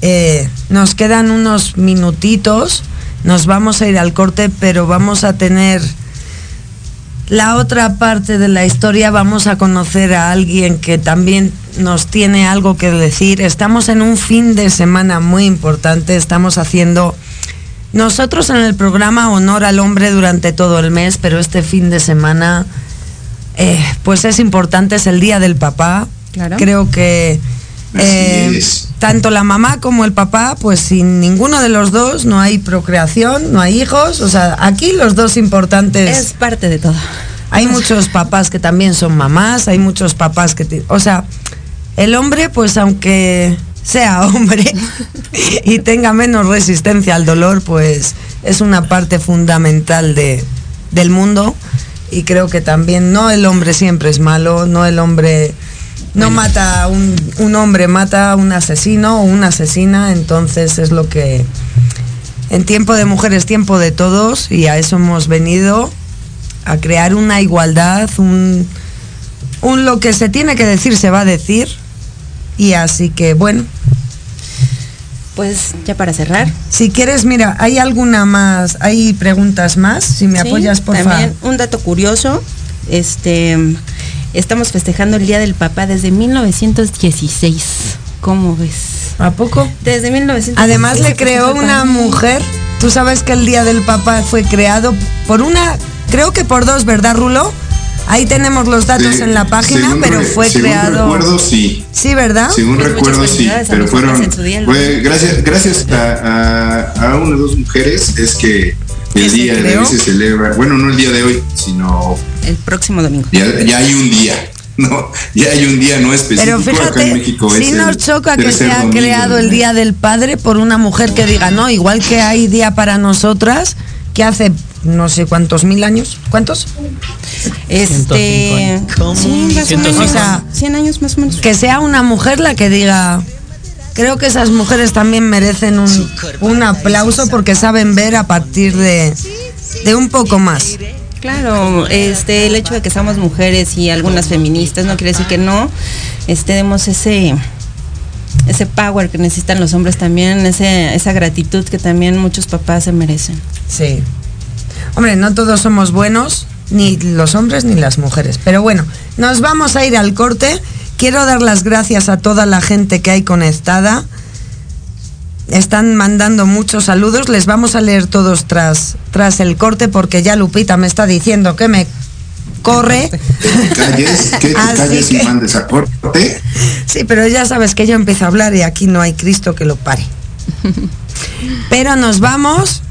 eh, nos quedan unos minutitos, nos vamos a ir al corte, pero vamos a tener la otra parte de la historia, vamos a conocer a alguien que también nos tiene algo que decir. Estamos en un fin de semana muy importante, estamos haciendo nosotros en el programa Honor al Hombre durante todo el mes, pero este fin de semana, eh, pues es importante, es el Día del Papá. Claro. Creo que eh, tanto la mamá como el papá, pues sin ninguno de los dos no hay procreación, no hay hijos. O sea, aquí los dos importantes. Es parte de todo. Hay muchos papás que también son mamás, hay muchos papás que... O sea, el hombre, pues aunque sea hombre y tenga menos resistencia al dolor, pues es una parte fundamental de, del mundo y creo que también no el hombre siempre es malo, no el hombre no mata un, un hombre, mata a un asesino o una asesina, entonces es lo que en tiempo de mujeres, tiempo de todos y a eso hemos venido a crear una igualdad, un, un lo que se tiene que decir se va a decir y así que bueno, Pues ya para cerrar. si quieres, mira, hay alguna más, hay preguntas más, si me Sí, apoyas por favor. También un dato curioso, este estamos festejando el Día del Papá desde 1916. ¿Cómo ves? ¿A poco? Desde 1916. Además le creó una mujer. Tú sabes que el Día del Papá fue creado por una, creo que por dos, ¿verdad, Rulo? Ahí tenemos los datos Sí, en la página, según pero fue según creado. recuerdo, sí. Sí, ¿verdad? Según Pues recuerdo, sí. Pero fueron. día, fue gracias gracias a, a, a una o dos mujeres es ¿Que el día de hoy se celebra. Bueno, no el día de hoy, sino El próximo domingo. ya, ya hay un día. No, ya hay un día no específico Pero acá en fíjate, México. sí nos choca que se ha creado el. Día del Padre por una mujer que diga, no, igual que hay día para nosotras, que hace no sé cuántos mil años. ¿Cuántos? Este, sí, más o menos, O sea, 100 años más o menos. que sea una mujer la que diga creo que esas mujeres también merecen un, un aplauso porque saben ver a partir de, de un poco más Claro, este, el hecho de que seamos mujeres y algunas feministas no quiere decir que no, este, demos ese, ese power que necesitan los hombres también, ese, esa gratitud que también muchos papás se merecen. sí hombre no todos somos buenos ni los hombres ni las mujeres pero bueno nos vamos a ir al corte quiero dar las gracias a toda la gente que hay conectada están mandando muchos saludos les vamos a leer todos tras tras el corte porque ya Lupita me está diciendo que me corre Calles, que te calles y mandes a corte. Sí, pero ya sabes que yo empiezo a hablar y aquí no hay Cristo que lo pare. Pero nos vamos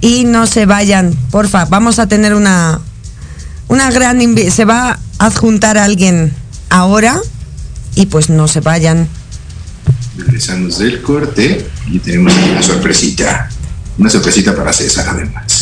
y no se vayan, porfa. Vamos a tener una una gran se va a adjuntar a alguien ahora y pues no se vayan. Regresamos del corte y tenemos una sorpresita. Una sorpresita para César, además.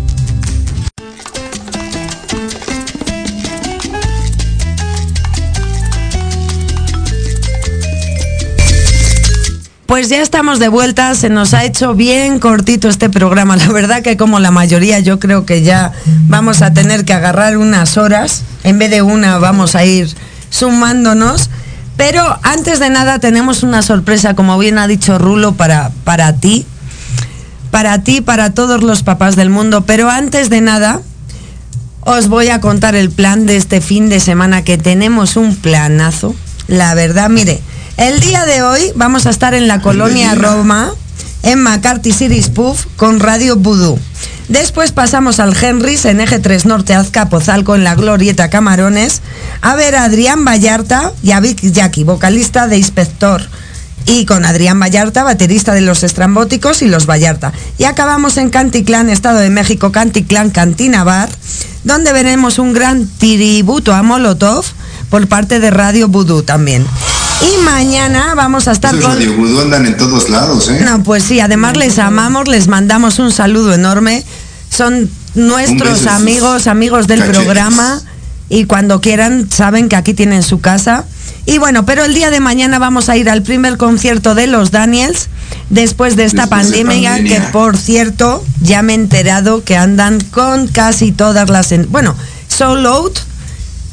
Pues ya estamos de vuelta, se nos ha hecho bien cortito este programa. La verdad que como la mayoría yo creo que ya vamos a tener que agarrar unas horas. En vez de una vamos a ir sumándonos. Pero antes de nada tenemos una sorpresa, como bien ha dicho Rulo, para, para ti. Para ti, para todos los papás del mundo. Pero antes de nada, os voy a contar el plan de este fin de semana, que tenemos un planazo. La verdad, mire, el día de hoy vamos a estar en la colonia Roma, en McCarthy City's Puff, con Radio Voodoo. Después pasamos al Henrys en Eje 3 Norte Azcapotzalco en la Glorieta Camarones a ver a Adrián Vallarta y a Vic Jackie, vocalista de Inspector. Y con Adrián Vallarta, baterista de los Estrambóticos y los Vallarta. Y acabamos en Canticlán, Estado de México, Canticlán Cantina Bar, donde veremos un gran tributo a Molotov por parte de Radio Voodoo también. Y mañana vamos a estar Esos con... Radio Voodoo andan en todos lados, ¿eh? No, pues sí, además les amamos, les mandamos un saludo enorme. Son nuestros amigos, amigos del cachetes. programa y cuando quieran saben que aquí tienen su casa. Y bueno, pero el día de mañana vamos a ir al primer concierto de los Daniels después de esta Después de pandemia, pandemia. que por cierto ya me he enterado que andan con casi todas las... en- bueno, sold out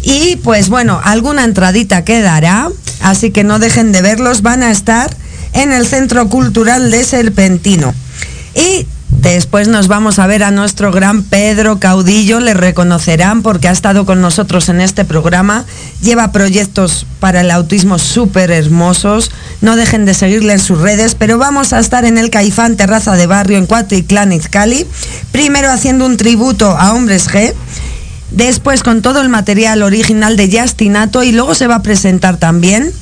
y pues bueno, alguna entradita quedará, así que no dejen de verlos, van a estar en el Centro Cultural de Serpentino. Y después nos vamos a ver a nuestro gran Pedro Caudillo, le reconocerán porque ha estado con nosotros en este programa, lleva proyectos para el autismo súper hermosos, no dejen de seguirle en sus redes, pero vamos a estar en el Caifán Terraza de Barrio en Cuautitlán, Izcalli, primero haciendo un tributo a Hombres G, Después con todo el material original de Justinato y luego se va a presentar también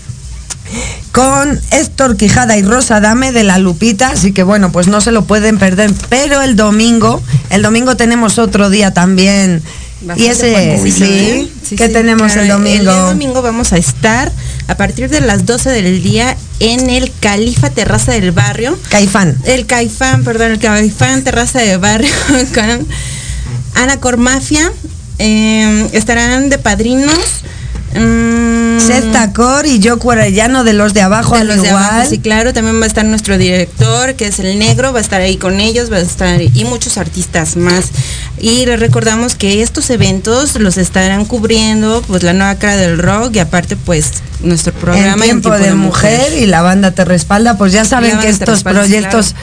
con Héctor Quijada y Rosa Dame de La Lupita, así que bueno, pues no se lo pueden perder, pero el domingo, el domingo tenemos otro día también. y ese, sí, ¿eh? Sí, ¿qué sí, tenemos claro, el domingo? día domingo vamos a estar a partir de las 12 del día en el Califa Terraza del Barrio. Caifán. El Caifán, perdón, el Caifán Terraza del Barrio con Ana Cormafia. Eh, estarán de padrinos. mm, Seth Tacor y yo Cuarellano de los de abajo de al los de igual. abajo, sí, claro. También va a estar nuestro director, que es el negro, va a estar ahí con ellos, va a estar y muchos artistas más. Y les recordamos que estos eventos los estarán cubriendo pues la nueva cara del rock y aparte pues nuestro programa en tiempo, de, mujer, y la banda te respalda, pues ya saben que estos proyectos,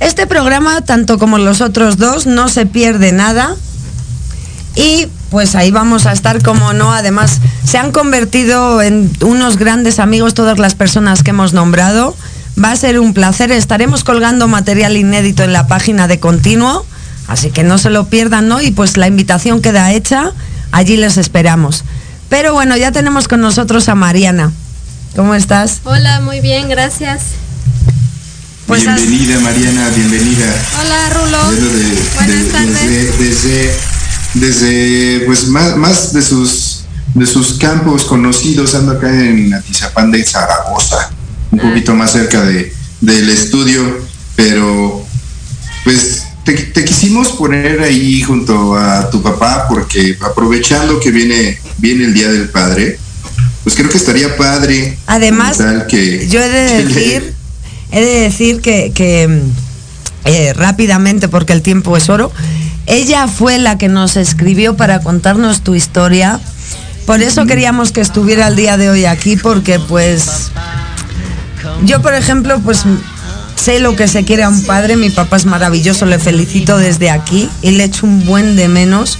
este programa, tanto como los otros dos, no se pierde nada. Y pues ahí vamos a estar como no, además se han convertido en unos grandes amigos todas las personas que hemos nombrado. Va a ser un placer, estaremos colgando material inédito en la página de Continuo, así que no se lo pierdan, ¿no? Y pues la invitación queda hecha, allí les esperamos. Pero bueno, ya tenemos con nosotros a Mariana. ¿Cómo estás? Hola, muy bien, gracias. Pues has- bienvenida, Mariana, bienvenida. Hola, Rulo. De- Buenas de- tardes. desde, desde, desde, pues más, más de sus de sus campos conocidos, ando acá en Atizapán de Zaragoza, un poquito más cerca de, del estudio, pero pues te, te quisimos poner ahí junto a tu papá porque aprovechando que viene, viene el Día del Padre, pues creo que estaría padre. Además, que, Yo he de decir, he de decir que, que, eh, rápidamente, porque el tiempo es oro, ella fue la que nos escribió para contarnos tu historia. Por eso queríamos que estuviera el día de hoy aquí, porque pues yo, por ejemplo, pues sé lo que se quiere a un padre, mi papá es maravilloso, le felicito desde aquí y le echo un buen de menos.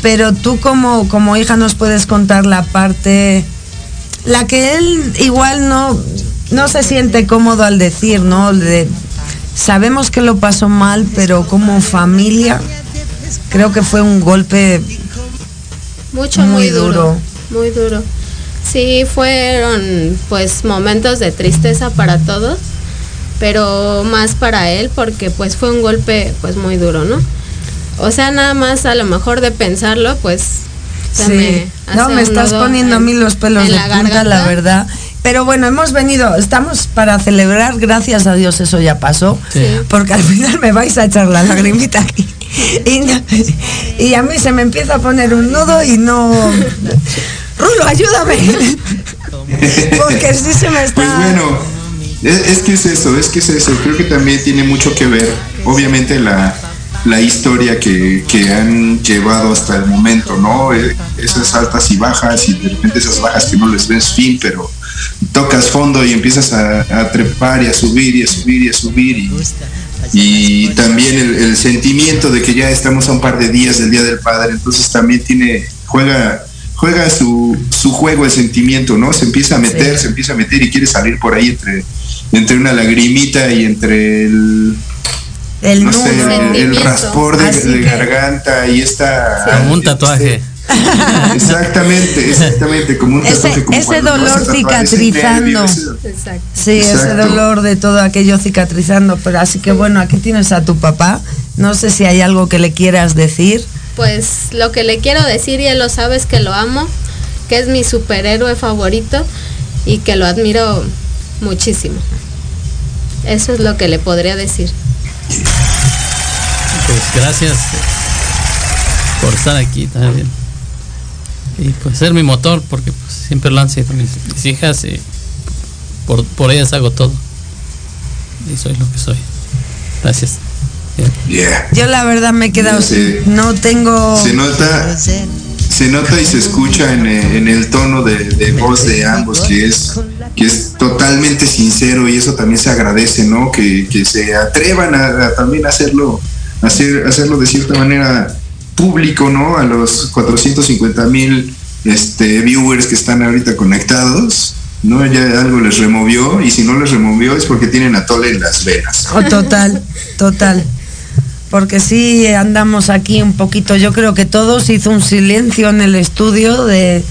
Pero tú como, como hija nos puedes contar la parte, la que él igual no, no se siente cómodo al decir, ¿no? Sabemos que lo pasó mal, pero como familia creo que fue un golpe Mucho, Muy muy, duro, duro. Muy duro. Sí, fueron pues momentos de tristeza para todos, pero más para él porque pues fue un golpe pues muy duro, ¿no? O sea, nada más a lo mejor de pensarlo, pues se Sí. me hace no, me estás poniendo a mí los pelos de la punta, la verdad. Pero bueno, hemos venido, estamos para celebrar, gracias a Dios eso ya pasó, Sí. porque al final me vais a echar la lagrimita aquí. Y, a mí se me empieza a poner un nudo y no... Rulo, ayúdame. Porque sí se me está... Pues bueno, Es, es que es eso, es que es eso. Creo que también tiene mucho que ver, obviamente, la, la historia que, que han llevado hasta el momento, ¿no? Eh, Esas altas y bajas y de repente esas bajas que no les ves fin, pero tocas fondo y empiezas a, a trepar y a subir y a subir y a subir y, y también el, el sentimiento de que ya estamos a un par de días del Día del Padre, entonces también tiene, juega, juega su, su juego el sentimiento, ¿no? Se empieza a meter, Sí. se empieza a meter y quiere salir por ahí entre, entre una lagrimita y entre el El no sé, nudo. el, el raspor de, garganta y esta Como un tatuaje. exactamente, exactamente, como un Ese- como ese dolor ese cicatrizando. ese- Exacto. Sí, ese Exacto. dolor de todo aquello cicatrizando. Pero así que bueno, aquí tienes a tu papá. No sé si hay algo que le quieras decir. Pues lo que le quiero decir, y él lo sabe, es que lo amo, que es mi superhéroe favorito y que lo admiro muchísimo. Eso es lo que le podría decir. Pues gracias por estar aquí también. Y pues ser mi motor, porque pues, siempre lo han sido mis, mis hijas y por, por ellas hago todo. Y soy lo que soy. Gracias. Yeah. Yo la verdad me he quedado Sí. sin- No tengo... Se nota, se nota y se escucha en, en el tono de, de voz de ambos que es que es totalmente sincero y eso también se agradece, ¿no? Que, que se atrevan a, a también hacerlo, hacer, hacerlo de cierta manera público, ¿no? A los 450 mil este, viewers que están ahorita conectados, ¿no? Ya algo les removió y si no les removió es porque tienen atole en las venas. Oh, total, total. Porque sí andamos aquí un poquito, yo creo que todos hizo un silencio en el estudio de,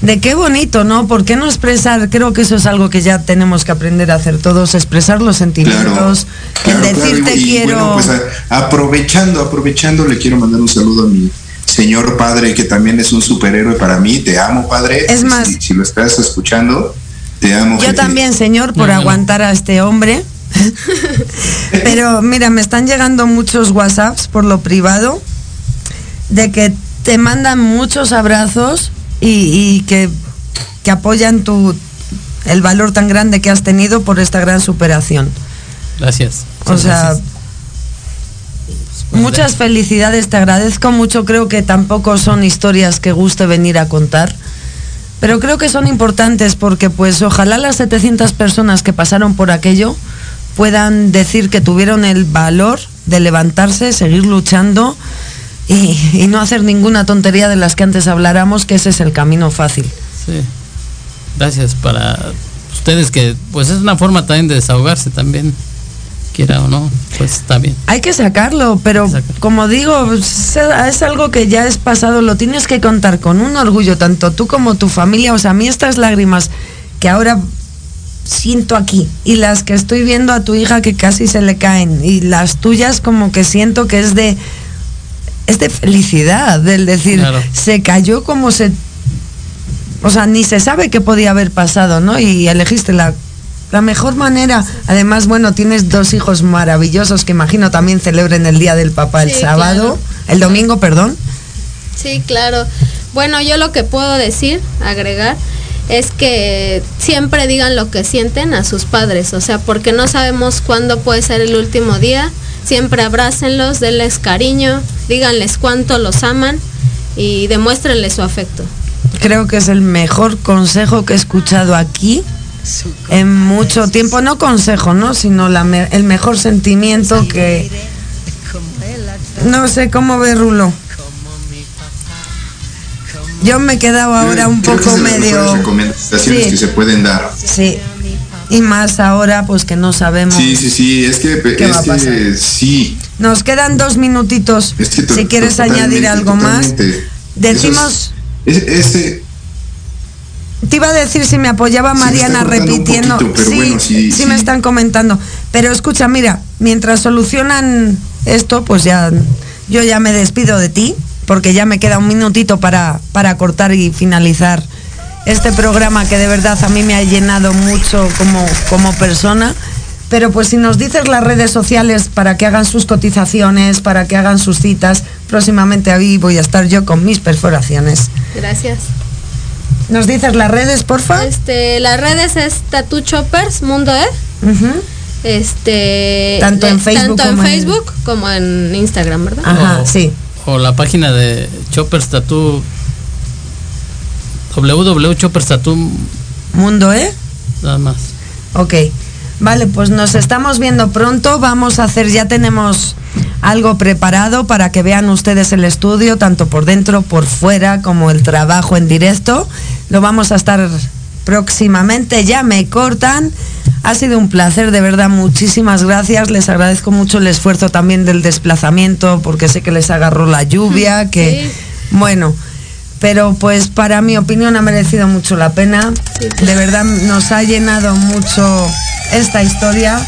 de qué bonito, ¿no? ¿Por qué no expresar? Creo que eso es algo que ya tenemos que aprender a hacer todos, expresar los sentimientos, Claro, el claro, quiero... bueno, pues a- aprovechando, aprovechando, le quiero mandar un saludo a mi señor padre, que también es un superhéroe para mí. Te amo, padre. Es Si- más- si, si lo estás escuchando, te amo. Yo jefe. también, señor, por No, no. aguantar a este hombre. Pero mira, me están llegando muchos WhatsApps por lo privado de que te mandan muchos abrazos y, y que, que apoyan tu el valor tan grande que has tenido por esta gran superación. Gracias. O sea, muchas felicidades, te agradezco mucho. Creo que tampoco son historias que guste venir a contar. Pero creo que son importantes porque pues ojalá las 700 personas que pasaron por aquello puedan decir que tuvieron el valor de levantarse, seguir luchando y, y no hacer ninguna tontería de las que antes habláramos, que ese es el camino fácil. Sí. Gracias para ustedes que pues es una forma también de desahogarse también. Quiera o no, pues está bien. Hay que sacarlo, pero como digo, es algo que ya es pasado, lo tienes que contar con un orgullo, tanto tú como tu familia. O sea, a mí estas lágrimas que ahora siento aquí y las que estoy viendo a tu hija que casi se le caen y las tuyas como que siento que es de es de felicidad, del decir, Claro. se cayó como se o sea, ni se sabe qué podía haber pasado, ¿no? Y elegiste la, la mejor manera. Además, bueno, tienes dos hijos maravillosos que imagino también celebren el Día del Papá el Sí, sábado, claro. el domingo, perdón. Sí, claro. Bueno, yo lo que puedo decir, agregar, es que siempre digan lo que sienten a sus padres, o sea, porque no sabemos cuándo puede ser el último día. Siempre abrácenlos, denles cariño, díganles cuánto los aman y demuéstrenles su afecto. Creo que es el mejor consejo que he escuchado aquí en mucho tiempo. No consejo, ¿no? Sino la me- el mejor sentimiento que... No sé cómo ve Rulo. Yo me he quedado ahora un Creo que poco es de las medio... mejores recomendaciones Sí. que se pueden dar. Sí. Y más ahora, pues que no sabemos. Sí, sí, sí, es que, ¿Qué es va a que pasar? sí. Nos quedan dos minutitos. Es que to- si quieres añadir algo más. Decimos, es- es- ese, te iba a decir si me apoyaba me Mariana repitiendo. poquito, pero sí, bueno, sí, sí sí. me están comentando. Pero escucha, mira, mientras solucionan esto, pues ya yo ya me despido de ti, porque ya me queda un minutito para, para cortar y finalizar este programa que de verdad a mí me ha llenado mucho como, como persona. Pero pues si nos dices las redes sociales para que hagan sus cotizaciones, para que hagan sus citas, próximamente ahí voy a estar yo con mis perforaciones. Gracias. ¿Nos dices las redes, porfa? Este, las redes es Tattoo Choppers Mundo E. Este. Tanto en Facebook tanto en como en- Facebook como en Instagram, ¿verdad? Ajá, o, sí. O la página de Choppers Tattoo. www.chopperstattoo. Mundo, ¿eh? Nada más. Ok. Vale, pues nos estamos viendo pronto. Vamos a hacer, ya tenemos algo preparado para que vean ustedes el estudio, tanto por dentro, por fuera, como el trabajo en directo. Lo vamos a estar próximamente. Ya me cortan. Ha sido un placer, de verdad, muchísimas gracias. Les agradezco mucho el esfuerzo también del desplazamiento, porque sé que les agarró la lluvia, que bueno, pero pues para mi opinión ha merecido mucho la pena. De verdad nos ha llenado mucho esta historia.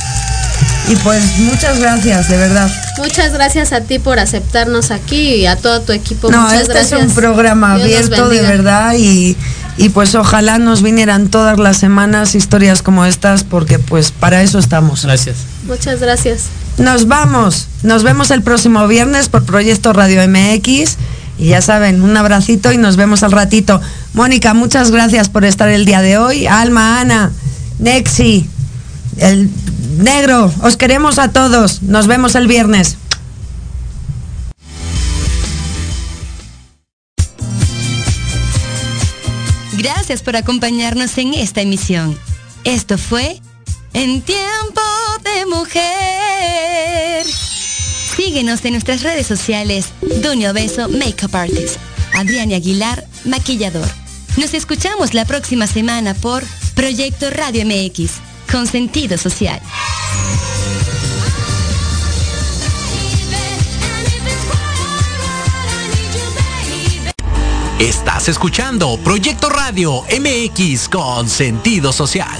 Y pues muchas gracias, de verdad. Muchas gracias a ti por aceptarnos aquí y a todo tu equipo. No, Muchas este gracias. es un programa Dios abierto de verdad y, y pues ojalá nos vinieran todas las semanas historias como estas porque pues para eso estamos. Gracias. Muchas gracias. Nos vamos, nos vemos el próximo viernes por Proyecto Radio MX y ya saben, un abracito y nos vemos al ratito. Mónica, muchas gracias por estar el día de hoy. Alma, Ana, Nexi, el negro, os queremos a todos. Nos vemos el viernes. Gracias por acompañarnos en esta emisión. Esto fue En Tiempo de Mujer. Síguenos en nuestras redes sociales, Dunio Beso Makeup Artist, Adrián Aguilar, Maquillador. Nos escuchamos la próxima semana por Proyecto Radio MX, con sentido social. Estás escuchando Proyecto Radio MX con sentido social.